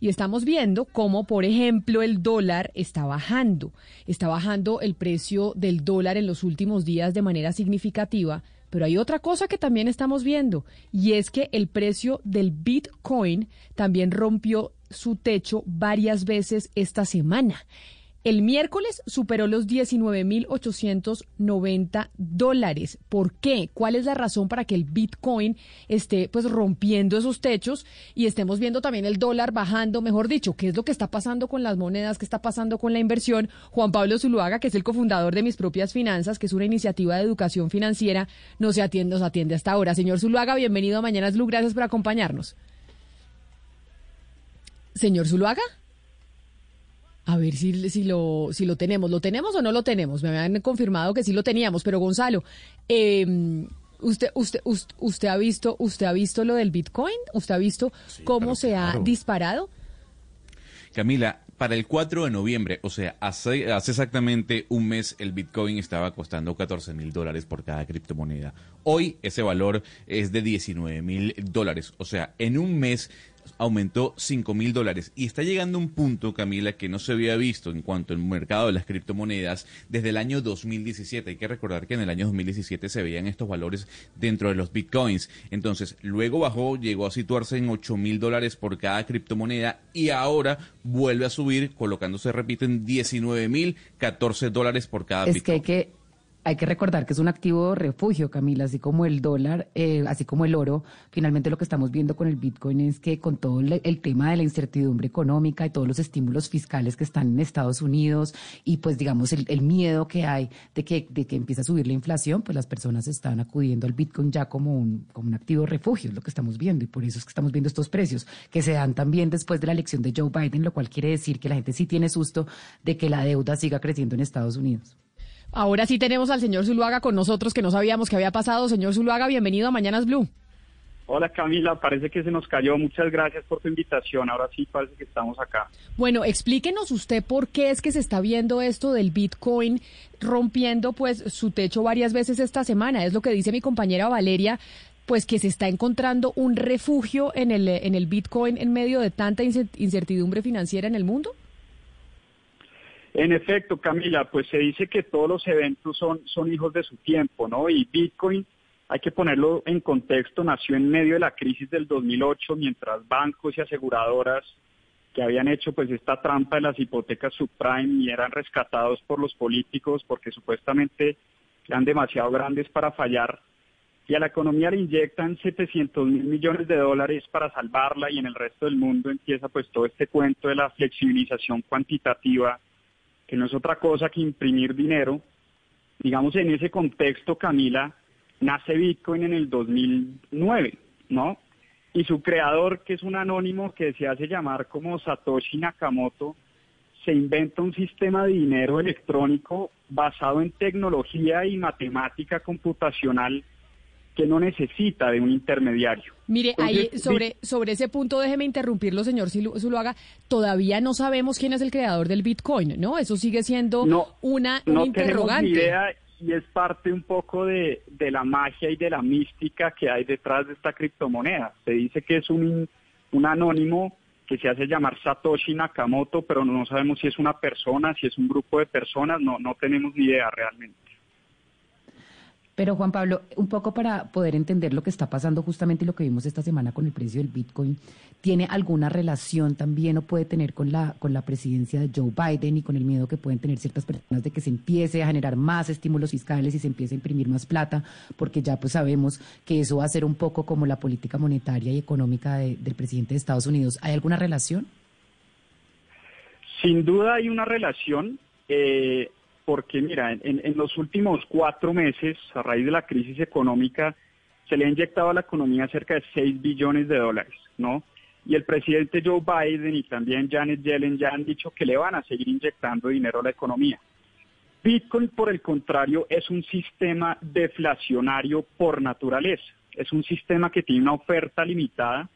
y estamos viendo cómo, por ejemplo, el dólar está bajando. Está bajando el precio del dólar en los últimos días de manera significativa. Pero hay otra cosa que también estamos viendo y es que el precio del Bitcoin también rompió su techo varias veces esta semana. El miércoles superó los 19.890 dólares. ¿Por qué? ¿Cuál es la razón para que el Bitcoin esté pues rompiendo esos techos y estemos viendo también el dólar bajando? Mejor dicho, ¿qué es lo que está pasando con las monedas? ¿Qué está pasando con la inversión? Juan Pablo Zuluaga, que es el cofundador de Mis Propias Finanzas, que es una iniciativa de educación financiera, no se atiende, nos atiende hasta ahora. Señor Zuluaga, bienvenido a Mañanas Blue. Gracias por acompañarnos. Señor Zuluaga. A ver si, si, lo, si lo tenemos. ¿Lo tenemos o no lo tenemos? Me habían confirmado que sí lo teníamos, pero Gonzalo, em, usted, usted, usted, ha visto, usted ha visto lo del Bitcoin, usted ha visto cómo se ha disparado. Camila, para el 4 de noviembre, o sea, hace, hace exactamente un mes, el Bitcoin estaba costando 14 mil dólares por cada criptomoneda. Hoy ese valor es de 19 mil dólares. O sea, en un mes aumentó 5 mil dólares y está llegando un punto, Camila, que no se había visto en cuanto al mercado de las criptomonedas desde el año 2017. Hay que recordar que en el año 2017 se veían estos valores dentro de los bitcoins. Entonces, luego bajó, llegó a situarse en 8 mil dólares por cada criptomoneda y ahora vuelve a subir, colocándose, repito, en 19 mil 14 dólares por cada es bitcoin. Que hay que hay que recordar que es un activo refugio, Camila, así como el dólar, eh, así como el oro. Finalmente lo que estamos viendo con el Bitcoin es que con todo el, tema de la incertidumbre económica y todos los estímulos fiscales que están en Estados Unidos y pues digamos el, miedo que hay de que, de que empiece a subir la inflación, pues las personas están acudiendo al Bitcoin ya como un, como un activo refugio, es lo que estamos viendo y por eso es que estamos viendo estos precios que se dan también después de la elección de Joe Biden, lo cual quiere decir que la gente sí tiene susto de que la deuda siga creciendo en Estados Unidos. Ahora sí tenemos al señor Zuluaga con nosotros, que no sabíamos qué había pasado. Señor Zuluaga, bienvenido a Mañanas Blue. Hola Camila, parece que se nos cayó. Muchas gracias por tu invitación. Ahora sí parece que estamos acá. Bueno, explíquenos usted por qué es que se está viendo esto del Bitcoin rompiendo pues su techo varias veces esta semana. Es lo que dice mi compañera Valeria, pues que se está encontrando un refugio en el, en el Bitcoin en medio de tanta incertidumbre financiera en el mundo. En efecto, Camila, pues se dice que todos los eventos son, son hijos de su tiempo, ¿no? Y Bitcoin, hay que ponerlo en contexto, nació en medio de la crisis del 2008, mientras bancos y aseguradoras que habían hecho pues esta trampa de las hipotecas subprime y eran rescatados por los políticos porque supuestamente eran demasiado grandes para fallar, y a la economía le inyectan 700 mil millones de dólares para salvarla y en el resto del mundo empieza pues todo este cuento de la flexibilización cuantitativa que no es otra cosa que imprimir dinero. Digamos, en ese contexto, Camila, nace Bitcoin en el 2009, ¿no? Y su creador, que es un anónimo que se hace llamar como Satoshi Nakamoto, se inventa un sistema de dinero electrónico basado en tecnología y matemática computacional que no necesita de un intermediario. Mire, ahí sobre, sobre ese punto déjeme interrumpirlo, señor Zuluaga. Todavía no sabemos quién es el creador del Bitcoin, ¿no? Eso sigue siendo una, no interrogante. idea y es parte un poco de, la magia y de la mística que hay detrás de esta criptomoneda. Se dice que es un, un anónimo que se hace llamar Satoshi Nakamoto, pero no sabemos si es una persona, si es un grupo de personas, no, no tenemos ni idea realmente. Pero Juan Pablo, un poco para poder entender lo que está pasando justamente y lo que vimos esta semana con el precio del Bitcoin, ¿tiene alguna relación también o puede tener con la, con la presidencia de Joe Biden y con el miedo que pueden tener ciertas personas de que se empiece a generar más estímulos fiscales y se empiece a imprimir más plata? Porque ya pues sabemos que eso va a ser un poco como la política monetaria y económica del presidente de Estados Unidos. ¿Hay alguna relación? Sin duda hay una relación. Eh, porque mira, en, los últimos cuatro meses, a raíz de la crisis económica, se le ha inyectado a la economía cerca de 6 billones de dólares, ¿no? Y el presidente Joe Biden y también Janet Yellen ya han dicho que le van a seguir inyectando dinero a la economía. Bitcoin, por el contrario, es un sistema deflacionario por naturaleza. Es un sistema que tiene una oferta limitada.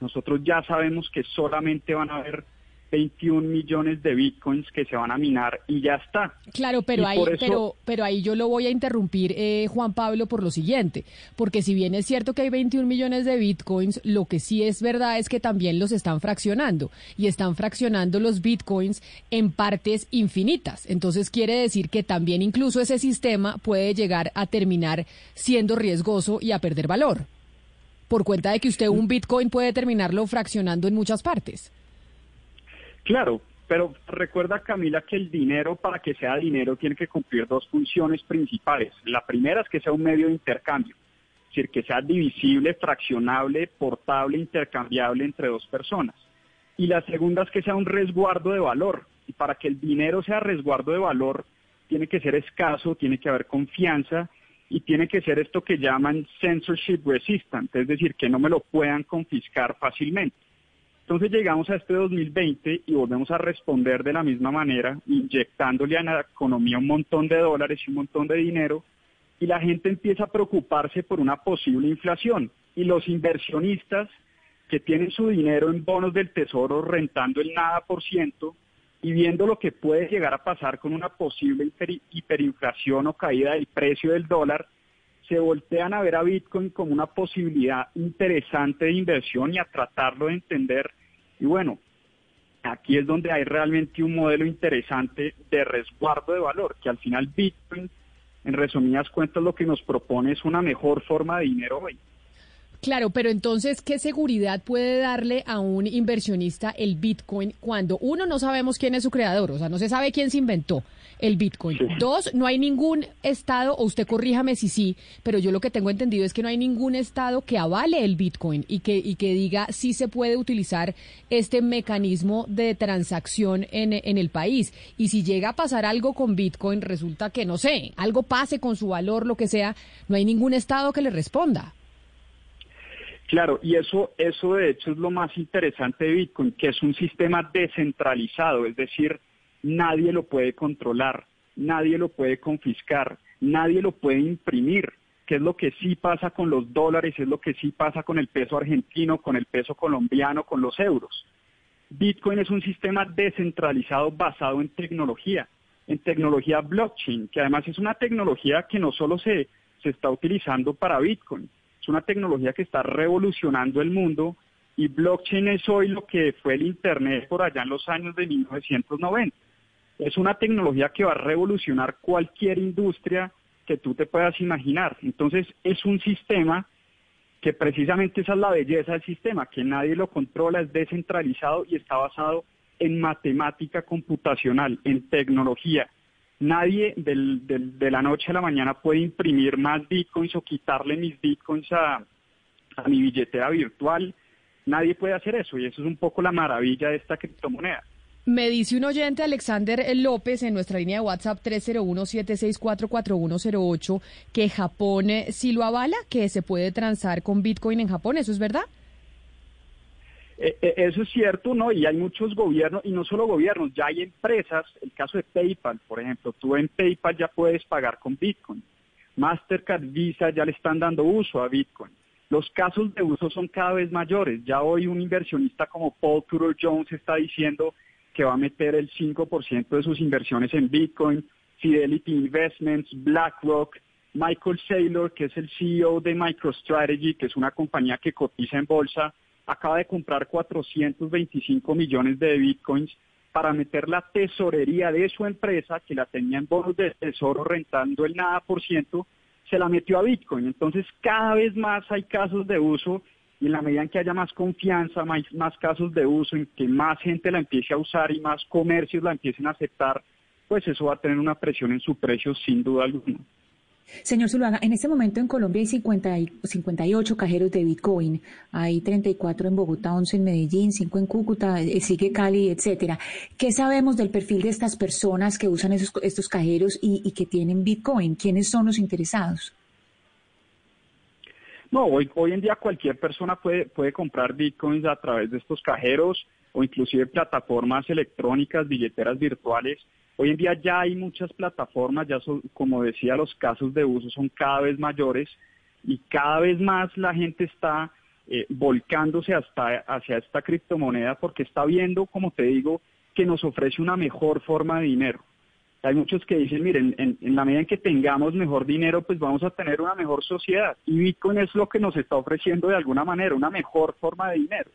Nosotros ya sabemos que solamente van a haber 21 millones de bitcoins que se van a minar y ya está. Claro, pero ahí, pero, pero ahí yo lo voy a interrumpir, eh, Juan Pablo, por lo siguiente, porque si bien es cierto que hay 21 millones de bitcoins, lo que sí es verdad es que también los están fraccionando y están fraccionando los bitcoins en partes infinitas. Entonces quiere decir que también incluso ese sistema puede llegar a terminar siendo riesgoso y a perder valor por cuenta de que usted un bitcoin puede terminarlo fraccionando en muchas partes. Claro, pero recuerda Camila que el dinero para que sea dinero tiene que cumplir dos funciones principales. La primera es que sea un medio de intercambio, es decir, que sea divisible, fraccionable, portable, intercambiable entre dos personas. Y la segunda es que sea un resguardo de valor. Y para que el dinero sea resguardo de valor, tiene que ser escaso, tiene que haber confianza y tiene que ser esto que llaman censorship resistant, es decir, que no me lo puedan confiscar fácilmente. Entonces llegamos a este 2020 y volvemos a responder de la misma manera, inyectándole a la economía un montón de dólares y un montón de dinero, y la gente empieza a preocuparse por una posible inflación. Y los inversionistas que tienen su dinero en bonos del tesoro rentando el nada por ciento, y viendo lo que puede llegar a pasar con una posible hiperinflación o caída del precio del dólar, se voltean a ver a Bitcoin como una posibilidad interesante de inversión y a tratarlo de entender. Y bueno, aquí es donde hay realmente un modelo interesante de resguardo de valor, que al final Bitcoin, en resumidas cuentas, lo que nos propone es una mejor forma de dinero hoy. Claro, pero entonces, ¿qué seguridad puede darle a un inversionista el Bitcoin cuando uno no sabemos quién es su creador? O sea, no se sabe quién se inventó el Bitcoin. Dos, no hay ningún estado, o usted corríjame si sí, pero yo lo que tengo entendido es que no hay ningún estado que avale el Bitcoin y que, y que diga si se puede utilizar este mecanismo de transacción en, en el país. Y si llega a pasar algo con Bitcoin, resulta que, no sé, algo pase con su valor, lo que sea, no hay ningún estado que le responda. Claro, y eso, eso de hecho es lo más interesante de Bitcoin, que es un sistema descentralizado, es decir, nadie lo puede controlar, nadie lo puede confiscar, nadie lo puede imprimir, que es lo que sí pasa con los dólares, es lo que sí pasa con el peso argentino, con el peso colombiano, con los euros. Bitcoin es un sistema descentralizado basado en tecnología, en tecnología blockchain, que además es una tecnología que no solo se, se está utilizando para Bitcoin, es una tecnología que está revolucionando el mundo y blockchain es hoy lo que fue el Internet por allá en los años de 1990. Es una tecnología que va a revolucionar cualquier industria que tú te puedas imaginar. Entonces es un sistema que precisamente esa es la belleza del sistema, que nadie lo controla, es descentralizado y está basado en matemática computacional, en tecnología. Nadie del, de la noche a la mañana puede imprimir más bitcoins o quitarle mis bitcoins a, a mi billetera virtual. Nadie puede hacer eso y eso es un poco la maravilla de esta criptomoneda. Me dice un oyente, Alexander López, en nuestra línea de WhatsApp 301-764-4108, que Japón eh, sí lo avala, que se puede transar con Bitcoin en Japón. ¿Eso es verdad? Eh, eh, eso es cierto, ¿no? Y hay muchos gobiernos, y no solo gobiernos, ya hay empresas, el caso de PayPal, por ejemplo, tú en PayPal ya puedes pagar con Bitcoin. Mastercard, Visa ya le están dando uso a Bitcoin. Los casos de uso son cada vez mayores. Ya hoy un inversionista como Paul Tudor Jones está diciendo que va a meter el 5% de sus inversiones en Bitcoin. Fidelity Investments, BlackRock, Michael Saylor, que es el CEO de MicroStrategy, que es una compañía que cotiza en bolsa, acaba de comprar 425 millones de bitcoins para meter la tesorería de su empresa, que la tenía en bonos de tesoro rentando el nada por ciento, se la metió a Bitcoin. Entonces cada vez más hay casos de uso y en la medida en que haya más confianza, más, más casos de uso, en que más gente la empiece a usar y más comercios la empiecen a aceptar, pues eso va a tener una presión en su precio sin duda alguna. Señor Zuluaga, en este momento en Colombia hay 50 y 58 cajeros de Bitcoin, hay 34 en Bogotá, 11 en Medellín, 5 en Cúcuta, eh, sigue Cali, etcétera. ¿Qué sabemos del perfil de estas personas que usan esos, estos cajeros y, que tienen Bitcoin? ¿Quiénes son los interesados? No, hoy, hoy en día cualquier persona puede, puede comprar bitcoins a través de estos cajeros o inclusive plataformas electrónicas, billeteras virtuales Hoy en día ya hay muchas plataformas, ya son, como decía, los casos de uso son cada vez mayores y cada vez más la gente está eh, volcándose hasta hacia esta criptomoneda porque está viendo, como te digo, que nos ofrece una mejor forma de dinero. Hay muchos que dicen, miren, en, en, la medida en que tengamos mejor dinero, pues vamos a tener una mejor sociedad. Y Bitcoin es lo que nos está ofreciendo de alguna manera, una mejor forma de dinero.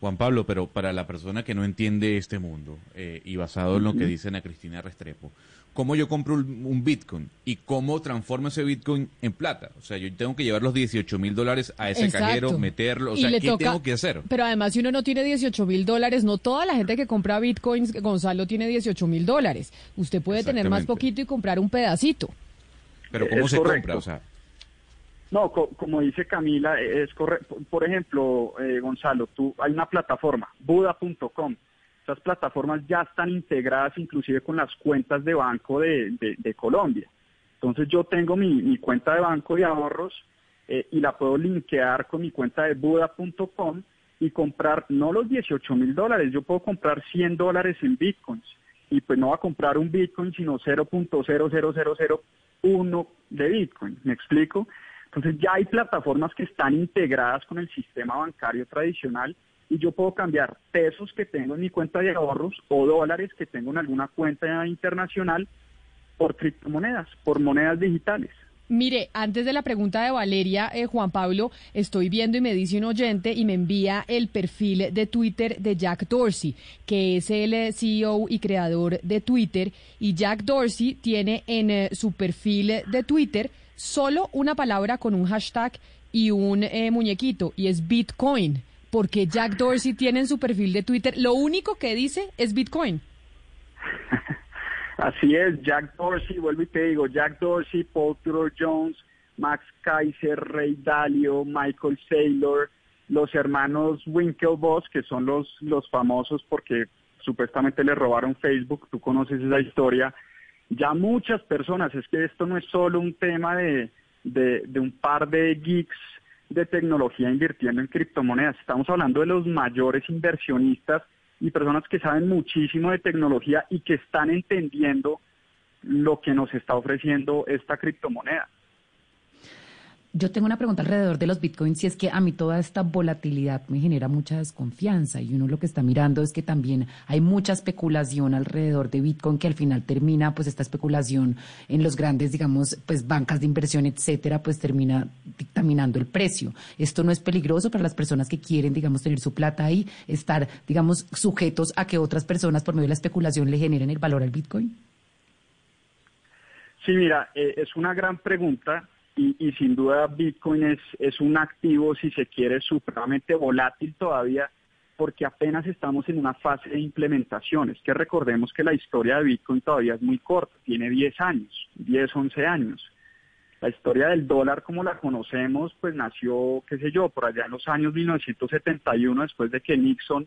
Juan Pablo, pero para la persona que no entiende este mundo eh, y basado en lo que dicen a Cristina Restrepo, ¿cómo yo compro un, Bitcoin y cómo transformo ese Bitcoin en plata? O sea, yo tengo que llevar los 18 mil dólares a ese cajero, meterlo, o sea, ¿qué tengo que hacer? Pero además, si uno no tiene 18 mil dólares, no toda la gente que compra Bitcoins, Gonzalo, tiene 18 mil dólares. Usted puede tener más poquito y comprar un pedacito. Pero ¿cómo se compra? O sea, no, como dice Camila, es correcto. Por ejemplo, eh, Gonzalo, tú hay una plataforma, buda.com. Esas plataformas ya están integradas inclusive con las cuentas de banco de, Colombia. Entonces yo tengo mi, cuenta de banco de ahorros eh, y la puedo linkear con mi cuenta de buda.com y comprar no los 18 mil dólares, yo puedo comprar 100 dólares en bitcoins. Y pues no va a comprar un bitcoin, sino 0.00001 de bitcoin. ¿Me explico? Entonces ya hay plataformas que están integradas con el sistema bancario tradicional y yo puedo cambiar pesos que tengo en mi cuenta de ahorros o dólares que tengo en alguna cuenta internacional por criptomonedas, por monedas digitales. Mire, antes de la pregunta de Valeria, eh, Juan Pablo, estoy viendo y me dice un oyente y me envía el perfil de Twitter de Jack Dorsey, que es el eh, CEO y creador de Twitter. Y Jack Dorsey tiene en eh, su perfil de Twitter solo una palabra con un hashtag y un eh, muñequito, y es Bitcoin. Porque Jack Dorsey tiene en su perfil de Twitter, lo único que dice es Bitcoin. Así es, Jack Dorsey, vuelvo y te digo, Jack Dorsey, Paul Tudor Jones, Max Kaiser, Ray Dalio, Michael Saylor, los hermanos Winklevoss, que son los, los famosos porque supuestamente le robaron Facebook, tú conoces esa historia, ya muchas personas, es que esto no es solo un tema de, de, un par de geeks de tecnología invirtiendo en criptomonedas, estamos hablando de los mayores inversionistas y personas que saben muchísimo de tecnología y que están entendiendo lo que nos está ofreciendo esta criptomoneda. Yo tengo una pregunta alrededor de los bitcoins y es que a mí toda esta volatilidad me genera mucha desconfianza y uno lo que está mirando es que también hay mucha especulación alrededor de bitcoin que al final termina pues esta especulación en los grandes digamos pues bancas de inversión etcétera pues termina dictaminando el precio. Esto no es peligroso para las personas que quieren digamos tener su plata ahí, estar digamos sujetos a que otras personas por medio de la especulación le generen el valor al bitcoin. Sí, mira, eh, es una gran pregunta y, sin duda Bitcoin es, es un activo, si se quiere, supremamente volátil todavía, porque apenas estamos en una fase de implementación. Es que recordemos que la historia de Bitcoin todavía es muy corta, tiene 10 años, 10, 11 años. La historia del dólar como la conocemos, pues nació, qué sé yo, por allá en los años 1971, después de que Nixon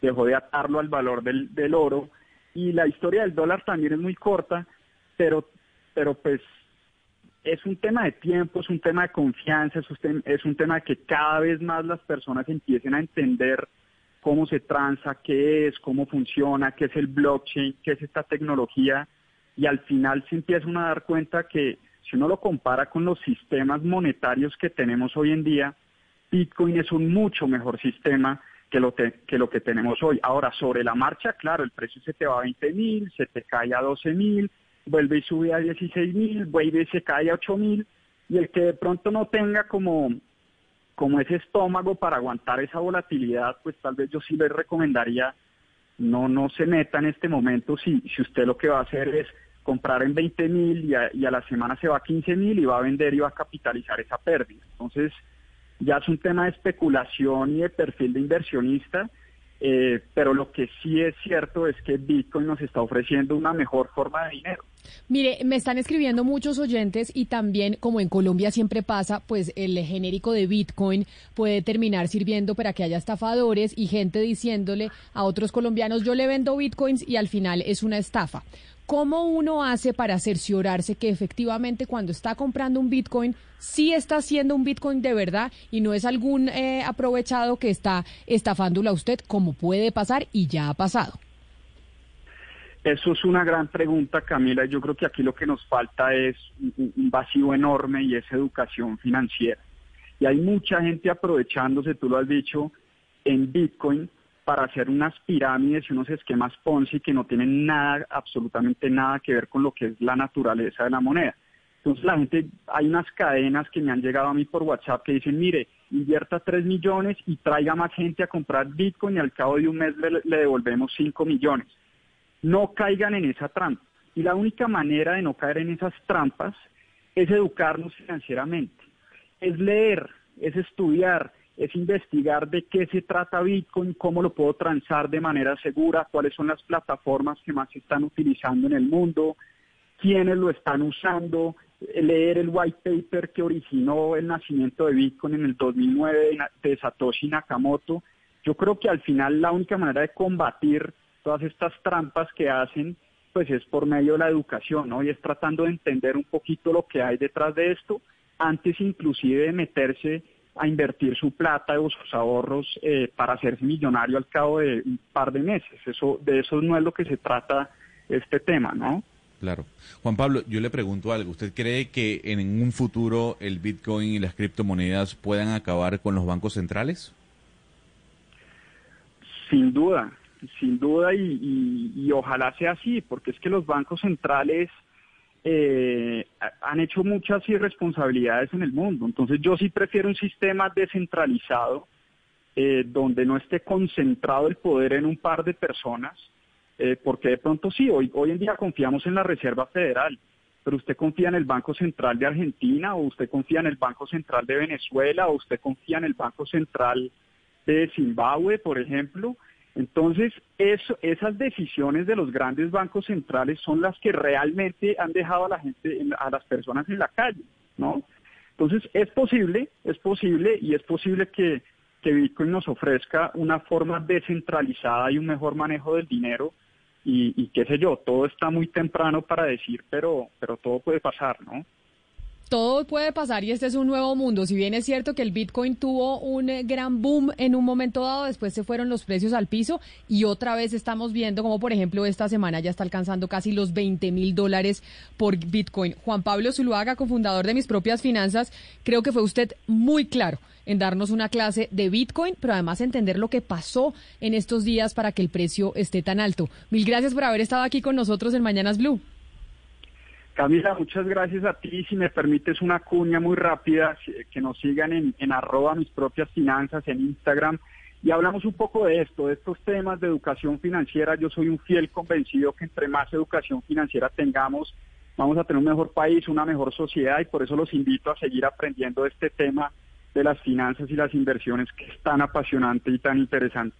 dejó de atarlo al valor del, del oro. Y la historia del dólar también es muy corta, pero, pero pues es un tema de tiempo, es un tema de confianza, es un, tema de que cada vez más las personas empiecen a entender cómo se transa, qué es, cómo funciona, qué es el blockchain, qué es esta tecnología, y al final se empiezan a dar cuenta que si uno lo compara con los sistemas monetarios que tenemos hoy en día, Bitcoin es un mucho mejor sistema que lo, que lo que tenemos hoy. Ahora, sobre la marcha, claro, el precio se te va a 20 mil, se te cae a 12 mil, vuelve y sube a 16 mil, vuelve y se cae a 8 mil, y el que de pronto no tenga como, como ese estómago para aguantar esa volatilidad, pues tal vez yo sí le recomendaría no, no se meta en este momento si, si usted lo que va a hacer es comprar en 20 mil y, y a, la semana se va a 15 mil y va a vender y va a capitalizar esa pérdida. Entonces, ya es un tema de especulación y de perfil de inversionista eh, pero lo que sí es cierto es que Bitcoin nos está ofreciendo una mejor forma de dinero. Mire, me están escribiendo muchos oyentes y también, como en Colombia siempre pasa, pues el genérico de Bitcoin puede terminar sirviendo para que haya estafadores y gente diciéndole a otros colombianos, yo le vendo Bitcoins y al final es una estafa. ¿Cómo uno hace para cerciorarse que efectivamente cuando está comprando un Bitcoin, sí está haciendo un Bitcoin de verdad y no es algún eh, aprovechado que está estafándolo a usted, como puede pasar y ya ha pasado? Eso es una gran pregunta, Camila. Yo creo que aquí lo que nos falta es un vacío enorme y es educación financiera. Y hay mucha gente aprovechándose, tú lo has dicho, en Bitcoin para hacer unas pirámides y unos esquemas Ponzi que no tienen nada, absolutamente nada que ver con lo que es la naturaleza de la moneda. Entonces la gente, hay unas cadenas que me han llegado a mí por WhatsApp que dicen, mire, invierta 3 millones y traiga más gente a comprar Bitcoin y al cabo de un mes le, devolvemos 5 millones. No caigan en esa trampa. Y la única manera de no caer en esas trampas es educarnos financieramente, es leer, es estudiar, es investigar de qué se trata Bitcoin, cómo lo puedo transar de manera segura, cuáles son las plataformas que más se están utilizando en el mundo, quiénes lo están usando, leer el white paper que originó el nacimiento de Bitcoin en el 2009 de Satoshi Nakamoto. Yo creo que al final la única manera de combatir todas estas trampas que hacen, pues es por medio de la educación, ¿no? Y es tratando de entender un poquito lo que hay detrás de esto, antes inclusive de meterse a invertir su plata o sus ahorros eh, para hacerse millonario al cabo de un par de meses. Eso, de eso no es lo que se trata este tema, ¿no? Claro. Juan Pablo, yo le pregunto algo. ¿Usted cree que en un futuro el Bitcoin y las criptomonedas puedan acabar con los bancos centrales? Sin duda, sin duda y, ojalá sea así, porque es que los bancos centrales eh, han hecho muchas irresponsabilidades en el mundo. Entonces yo sí prefiero un sistema descentralizado eh, donde no esté concentrado el poder en un par de personas eh, porque de pronto sí, hoy, hoy en día confiamos en la Reserva Federal, pero usted confía en el Banco Central de Argentina, o usted confía en el Banco Central de Venezuela, o usted confía en el Banco Central de Zimbabue, por ejemplo. Entonces, eso, esas decisiones de los grandes bancos centrales son las que realmente han dejado a la gente, a las personas en la calle, ¿no? Entonces, es posible, es posible y es posible que, Bitcoin nos ofrezca una forma descentralizada y un mejor manejo del dinero y, qué sé yo, todo está muy temprano para decir, pero, pero todo puede pasar, ¿no? Todo puede pasar y este es un nuevo mundo. Si bien es cierto que el Bitcoin tuvo un eh, gran boom en un momento dado, después se fueron los precios al piso y otra vez estamos viendo como por ejemplo esta semana ya está alcanzando casi los 20 mil dólares por Bitcoin. Juan Pablo Zuluaga, cofundador de Mis Propias Finanzas, creo que fue usted muy claro en darnos una clase de Bitcoin, pero además entender lo que pasó en estos días para que el precio esté tan alto. Mil gracias por haber estado aquí con nosotros en Mañanas Blue. Camila, muchas gracias a ti. Si me permites una cuña muy rápida, que nos sigan en, arroba mis propias finanzas en Instagram y hablamos un poco de esto, de estos temas de educación financiera. Yo soy un fiel convencido que entre más educación financiera tengamos, vamos a tener un mejor país, una mejor sociedad y por eso los invito a seguir aprendiendo este tema de las finanzas y las inversiones que es tan apasionante y tan interesante.